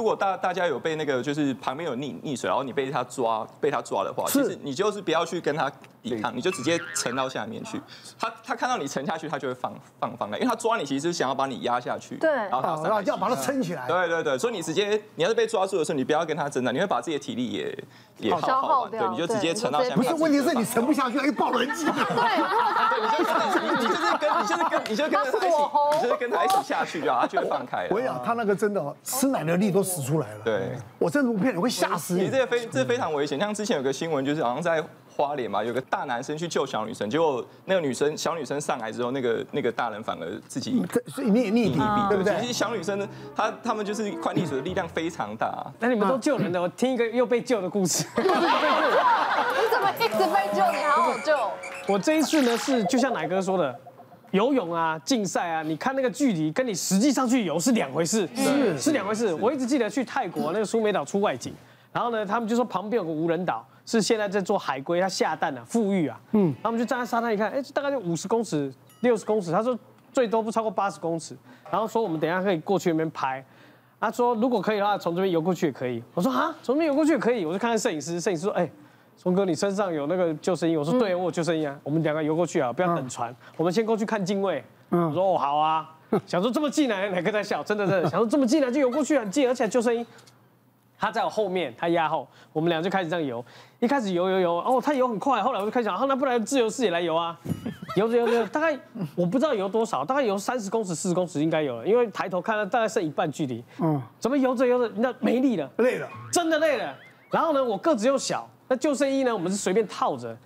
如果大大家有被那个就是旁边有溺溺水，然后你被他抓被他抓的话，其实你就是不要去跟他抵抗，你就直接沉到下面去。他他看到你沉下去，他就会放放放开，因为他抓你其实是想要把你压下去，对，然后他要把它撑起来。对对对，所以你直接你要是被抓住的时候，你不要跟他争的，你会把自己的体力也也消耗完，对，你就直接沉到下面。不是，问题是你沉不下去，还抱人机。对，你就是跟你就是跟你就跟他一起，你就跟他一起下去就好，他就会放开。我跟你讲，他那个真的吃奶的力都使出来了。对。我这图片你会吓死你！你这个非这非常危险。像之前有个新闻，就是好像在花莲嘛，有个大男生去救小女生，结果那个女生小女生上来之后，那个那个大人反而自己所以你也溺毙，对不对？其实小女生呢，她他们就是快溺水的力量非常大。那你们都救人的，我听一个又被救的故事。又被救？你怎么一直被救？你好好救。我这一次呢是就像奶哥说的。游泳啊，竞赛啊，你看那个距离，跟你实际上去游是两回事，是是两回事。我一直记得去泰国那个苏梅岛出外景，然后呢，他们就说旁边有个无人岛，是现在在做海龟，它下蛋啊，富裕啊，嗯，他们就站在沙滩一看，哎，大概就五十公尺、六十公尺，他说最多不超过八十公尺，然后说我们等一下可以过去那边拍，他说如果可以的话，从这边游过去也可以。我说啊，从这边游过去也可以，我就看看摄影师，摄影师说，哎。松哥，你身上有那个救生衣？我说对，我有救生衣啊。我们两个游过去啊，不要等船，我们先过去看敬畏。我说哦，好啊。想说这么近来，哪个在笑？真的真的，想说这么近来就游过去很近，而且救生衣他在我后面，他压后，我们俩就开始这样游。一开始游游游，哦，他游很快，后来我就开始想，那不然自由式也来游啊。游着游着，大概我不知道游多少，大概游三十公尺、四十公尺应该有了，因为抬头看了大概剩一半距离。嗯，怎么游着游着，那没力了，累了，真的累了。然后呢，我个子又小。那救生衣呢？我们是随便套着，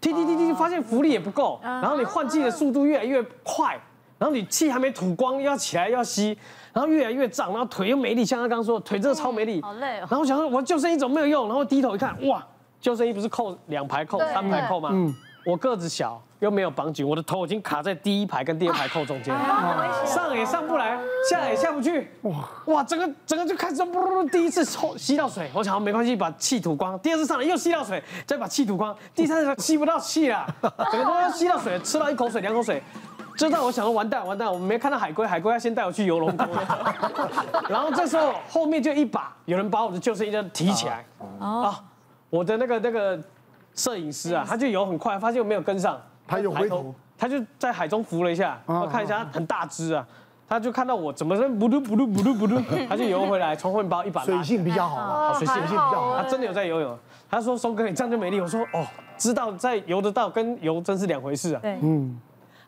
踢踢踢踢，发现浮力也不够，然后你换气的速度越来越快，然后你气还没吐光，又要起来要吸，然后越来越胀，然后腿又没力，像他刚刚说，腿真的超没力，好累哦。然后我想说，我救生衣怎么没有用？然后低头一看，哇，救生衣不是扣两排扣、三排扣吗？嗯，我个子小。又没有绑紧，我的头已经卡在第一排跟第二排扣中间，上也上不来，下来也下不去。哇哇，整个整个就开始噗，第一次抽吸到水，我想没关系，把气吐光。第二次上来又吸到水，再把气吐光。第三次吸不到气了，整个都要吸到水，吃到一口水两口水，就在我想说完蛋完蛋，我们没看到海龟，海龟要先带我去游龙沟。然后这时候后面就一把有人把我的救生衣就提起来，啊，我的那个那个摄影师啊，他就游很快，发现我没有跟上。他又回头，他就在海中浮了一下，我看一下，他很大只啊，他就看到我怎么说，不噜不噜不噜不噜，他就游回来，从后面把我一把。水性比较好啊，水性比较好，他真的有在游泳。他说：“松哥，你这样就没力。”我说：“哦，知道在游得到跟游真是两回事啊。”嗯。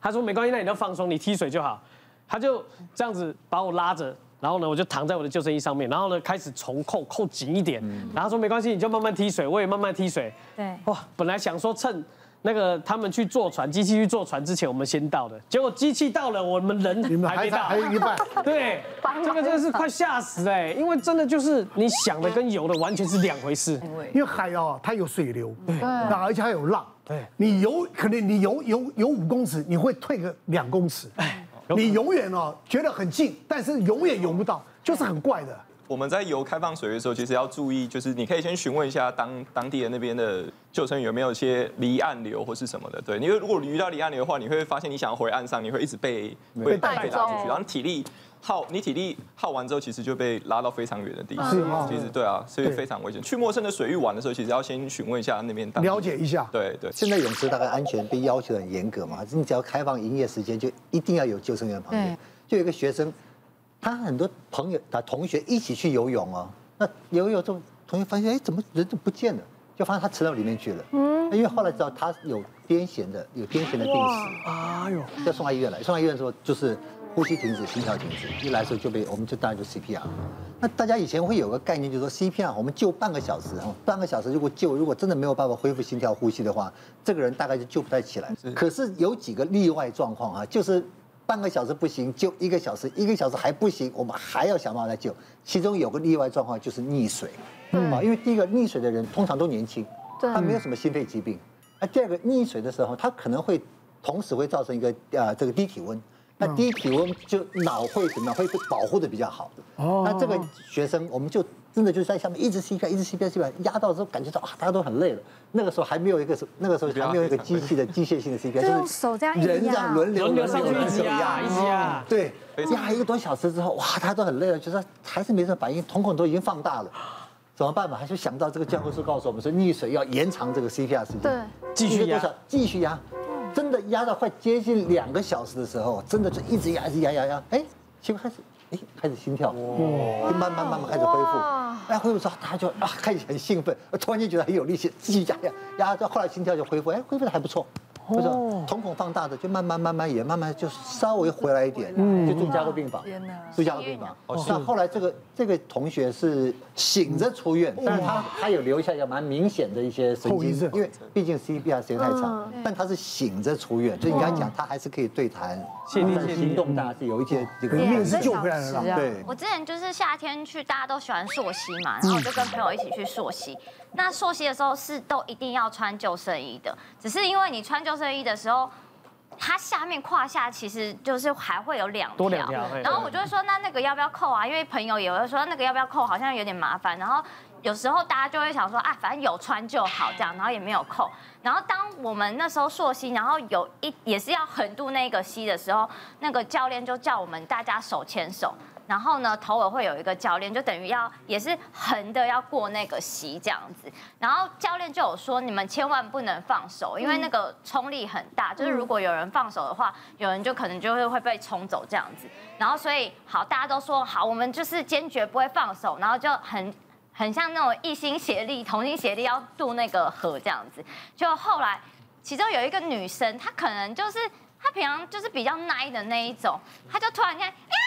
他说：“没关系，那你就放松，你踢水就好。”他就这样子把我拉着，然后呢，我就躺在我的救生衣上面，然后呢，开始重扣，扣紧一点。然后他说：“没关系，你就慢慢踢水，我也慢慢踢水。”对。哇，本来想说趁。那个他们去坐船，机器去坐船之前，我们先到的。结果机器到了，我们人还没到，还有一半。对，这个真的是快吓死哎！因为真的就是你想的跟游的完全是两回事。因为海哦，它有水流，对，那而且还有浪。对，你游可能你游游游五公尺，你会退个两公尺。哎，你永远哦觉得很近，但是永远游不到，就是很怪的。我们在游开放水域的时候，其实要注意，就是你可以先询问一下当当地的那边的救生员有没有一些离岸流或是什么的。对，因为如果你遇到离岸流的话，你会发现你想要回岸上，你会一直被被带拉出去，然后体力耗，你体力耗完之后，其实就被拉到非常远的地方。是吗？其实对啊，所以非常危险。去陌生的水域玩的时候，其实要先询问一下那边，了解一下。对对。现在泳池大概安全被要求很严格嘛，你只要开放营业时间，就一定要有救生员旁边。就有一个学生，他很多朋友、他同学一起去游泳哦。那游泳之后，同学发现，哎，怎么人都不见了？就发现他沉到里面去了。嗯。因为后来知道他有癫痫的，有癫痫的病史。哎呦！要送到医院来，送到医院的时候就是呼吸停止，心跳停止。一来的时候就被我们就当然就 CPR。那大家以前会有个概念，就是说 CPR 我们救半个小时，半个小时如果救，如果真的没有办法恢复心跳呼吸的话，这个人大概就救不太起来。是。可是有几个例外状况啊，就是。半个小时不行，就一个小时，一个小时还不行，我们还要想办法来救。其中有个例外状况就是溺水，嗯，因为第一个溺水的人通常都年轻，他没有什么心肺疾病。那第二个溺水的时候，他可能会同时会造成一个呃这个低体温，那低体温就脑会怎么样？会被保护的比较好。哦。那这个学生，我们就真的就是在下面一直 CPR，一直 CPR，CPR 压到之后感觉到啊，大家都很累了。那个时候还没有一个，那个时候还没有一个机器的机械性的 CPR，就是手这样一人这样轮流轮流上去一直压，一直压。对，压一个多小时之后，哇，大家都很累了，就是还是没什么反应，瞳孔都已经放大了。怎么办嘛？还是想到这个教科书告诉我们说，溺水要延长这个 CPR 时间，对，继续压，继续压，真的压到快接近两个小时的时候，真的就一直压，一直压，压，压，哎，结果开始，哎，开始心跳，就慢慢慢慢开始恢复，哎，恢复之后他就啊开始很兴奋，突然间觉得很有力气，继续压压压，到后来心跳就恢复，哎，恢复的还不错。不是瞳孔放大的，就慢慢慢慢也慢慢就稍微回来一点，就住加护病房，住加护病房。那后来这个这个同学是醒着出院，但是他他有留下一个蛮明显的一些神经，因为毕竟 CPR 时间太长，但他是醒着出院，就应该讲他还是可以对谈，现在行动大是有一些这个命是救回来了。对，我之前就是夏天去，大家都喜欢溯溪嘛，然后我就跟朋友一起去溯溪。那溯溪的时候是都一定要穿救生衣的，只是因为你穿救生衣的时候，它下面胯下其实就是还会有两条，然后我就会说，那那个要不要扣啊？因为朋友也会说那个要不要扣，好像有点麻烦。然后有时候大家就会想说，啊，反正有穿就好这样，然后也没有扣。然后当我们那时候溯溪，然后有一也是要横渡那个溪的时候，那个教练就叫我们大家手牵手。然后呢，头尾会有一个教练，就等于要也是横的要过那个席这样子。然后教练就有说，你们千万不能放手，因为那个冲力很大，就是如果有人放手的话，有人就可能就会会被冲走这样子。然后所以好，大家都说好，我们就是坚决不会放手，然后就很很像那种一心协力、同心协力要渡那个河这样子。就后来，其中有一个女生，她可能就是她平常就是比较奶的那一种，她就突然间。手，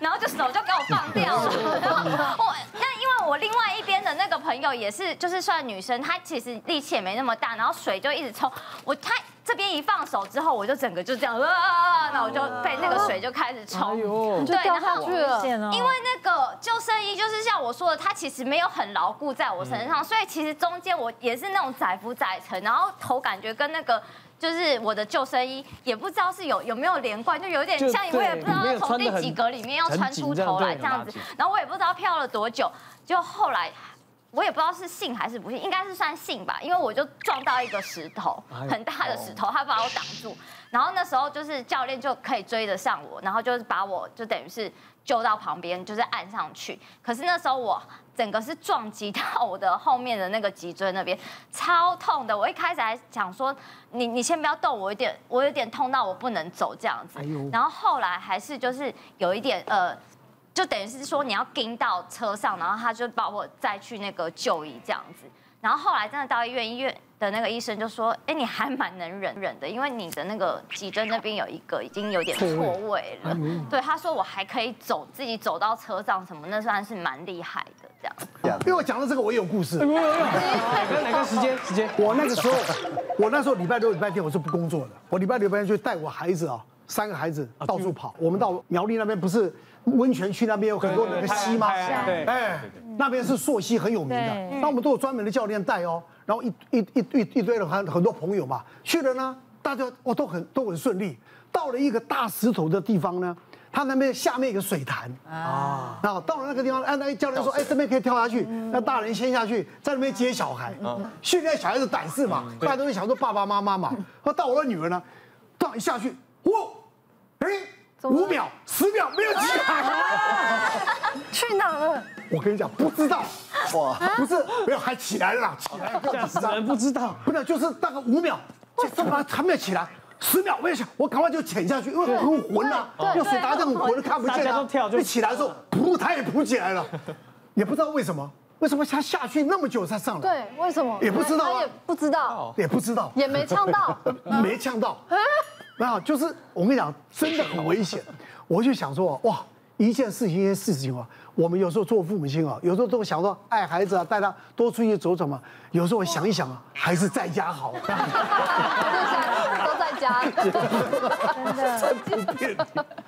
然后就手就给我放掉了。我那因为我另外一边的那个朋友也是，就是算女生，她其实力气也没那么大，然后水就一直冲我，她这边一放手之后，我就整个就这样啊，然后我就被那个水就开始冲，对，掉下去了。因为那个救生衣就是像我说的，它其实没有很牢固在我身上，所以其实中间我也是那种载浮载沉，然后头感觉跟那个。就是我的救生衣也不知道是有有没有连贯，就有点像，我也不知道从第几格里面要穿出头来这样子，然后我也不知道漂了多久，就后来我也不知道是幸还是不幸，应该是算幸吧，因为我就撞到一个石头，很大的石头，他把我挡住，然后那时候就是教练就可以追得上我，然后就是把我就等于是救到旁边，就是按上去，可是那时候我。整个是撞击到我的后面的那个脊椎那边，超痛的。我一开始还想说，你你先不要动，我有点我有点痛到我不能走这样子。然后后来还是就是有一点呃，就等于是说你要跟到车上，然后他就把我再去那个就医这样子。然后后来真的到医院，医院的那个医生就说：“哎，你还蛮能忍忍的，因为你的那个脊椎那边有一个已经有点错位了。”对，他说我还可以走，自己走到车上什么，那算是蛮厉害的这样。因为我讲到这个，我也有故事。哪个哪个时间时间？我那个时候，我那时候礼拜六礼拜天我是不工作的，我礼拜六礼拜天就带我孩子啊，三个孩子到处跑。我们到苗栗那边不是温泉区那边有很多那个溪吗？对，哎。那边是溯溪很有名的，那我们都有专门的教练带哦，然后一一一一一堆人很很多朋友嘛。去了呢，大家哦都很都很顺利，到了一个大石头的地方呢，他那边下面有个水潭。啊，然后到了那个地方，哎，那个教练说，哎，这边可以跳下去，那大人先下去，在那边接小孩，训练小孩子胆识嘛，大家都会想说爸爸妈妈嘛，那到我的女儿呢，到一下去，哇，哎，五秒十秒没有起来，去哪了？我跟你讲，不知道，哇，不是，没有，还起来了，起来了，吓死人，不知道，不是，就是大概五秒，怎么还没有起来？十秒，我也想，我赶快就潜下去，因为很浑啊，因为水打这很浑，看不见啊。一起来的时候，噗，他也扑起来了，也不知道为什么，为什么他下去那么久才上来？对，为什么？也不知道，也不知道，也不知道，也没呛到，没呛到，没有，就是我跟你讲，真的很危险。我就想说，哇，一件事情，一件事情啊。我们有时候做父母亲啊，有时候都想说爱孩子啊，带他多出去走走嘛。有时候我想一想啊，还是在家好。都在家，真的。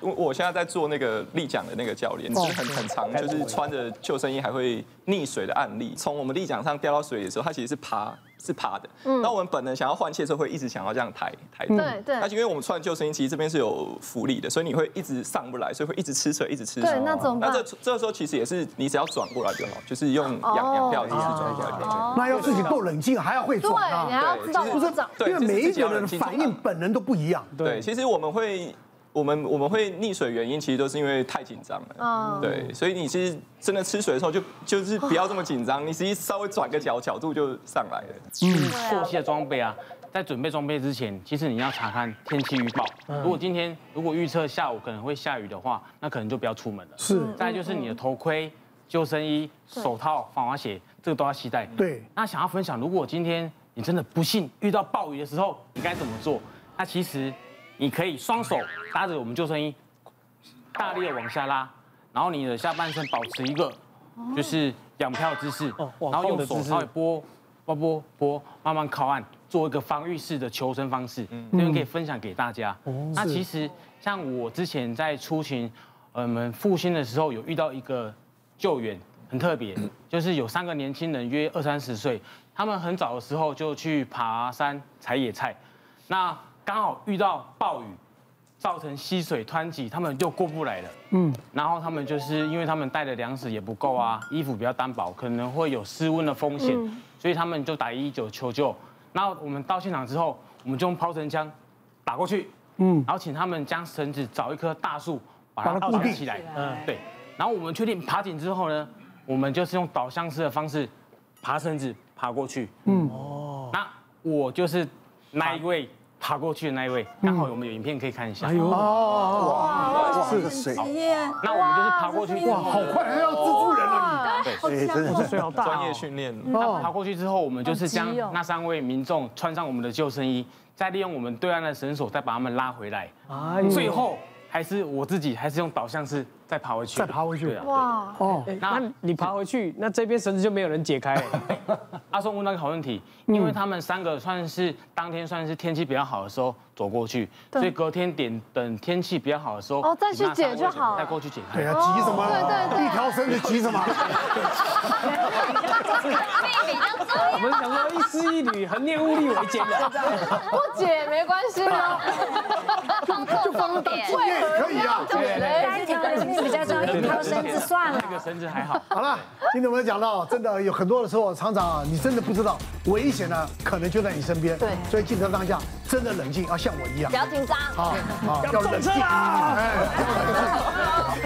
我我现在在做那个立桨的那个教练，就是很很长，就是穿着救生衣还会溺水的案例。从我们立桨上掉到水里的时候，他其实是爬是趴的，那我们本能想要换气的时候会一直想要这样抬抬。对对那就因为我们穿救生衣，其实这边是有浮力的，所以你会一直上不来，所以会一直吃水，一直吃水。对，那怎么办？那这这个时候其实也是你只要转过来就好，就是用仰仰漂的姿势转过来就好。那要自己够冷静，还要会转对，你要知道对不是长。对因为每一个人反应本能都不一样。对，其实我们会。我们我们会溺水原因其实都是因为太紧张了，嗯，对，所以你其实真的吃水的时候就就是不要这么紧张，你实际稍微转个角角度就上来了。嗯，过期的装备啊，在准备装备之前，其实你要查看天气预报。如果今天如果预测下午可能会下雨的话，那可能就不要出门了。是。再就是你的头盔、救生衣、手套、防滑鞋，这个都要携带。对。那想要分享，如果今天你真的不幸遇到暴雨的时候，你该怎么做？那其实你可以双手搭着我们救生衣。大力的往下拉，然后你的下半身保持一个就是仰漂姿势，然后用手稍微拨拨拨拨，慢慢靠岸，做一个防御式的求生方式，这边可以分享给大家。那其实像我之前在出勤，呃，我们复兴的时候有遇到一个救援，很特别，就是有三个年轻人约二三十岁，他们很早的时候就去爬山采野菜，那刚好遇到暴雨。造成溪水湍急，他们就过不来了。嗯，然后他们就是因为他们带的粮食也不够啊，衣服比较单薄，可能会有失温的风险，所以他们就打一一九求救。然后我们到现场之后，我们就用抛绳枪打过去，嗯，然后请他们将绳子找一棵大树把它固定起来。嗯，对。然后我们确定爬紧之后呢，我们就是用导向式的方式爬绳子爬过去。嗯，哦，那我就是那一位。爬过去的那一位，刚好我们有影片可以看一下。哎呦，哇，哇，是谁？那我们就是爬过去，哇，好快，还要蜘蛛人了你。对，真的是水好大。专业训练。那爬过去之后，我们就是将那三位民众穿上我们的救生衣，再利用我们对岸的绳索，再把他们拉回来。最后还是我自己，还是用导向式再爬回去。再爬回去。哇，哦，那你爬回去，那这边绳子就没有人解开。阿松问到一个好问题，因为他们三个算是当天算是天气比较好的时候走过去，所以隔天点等天气比较好的时候，哦，再去解就好，再过去解开。对啊，急什么？对对对，一条绳子急什么？我们想说一丝一缕，恒念物力为艰的，不解没关系 啊，就放个点，可以啊。比较重要，一条绳子算了。这个绳子还好。好了，今天我们讲到，真的有很多的时候，厂长啊，你真的不知道危险呢，可能就在你身边。对，所以记得当下真的冷静，要像我一样，不要紧张，啊啊，要冷静啊！哎，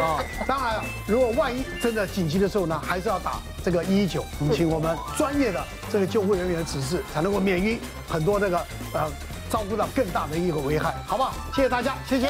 啊，当然，如果万一真的紧急的时候呢，还是要打这个一一九，请我们专业的这个救护人员的指示，才能够免于很多那个呃，照顾到更大的一个危害，好不好？谢谢大家，谢谢。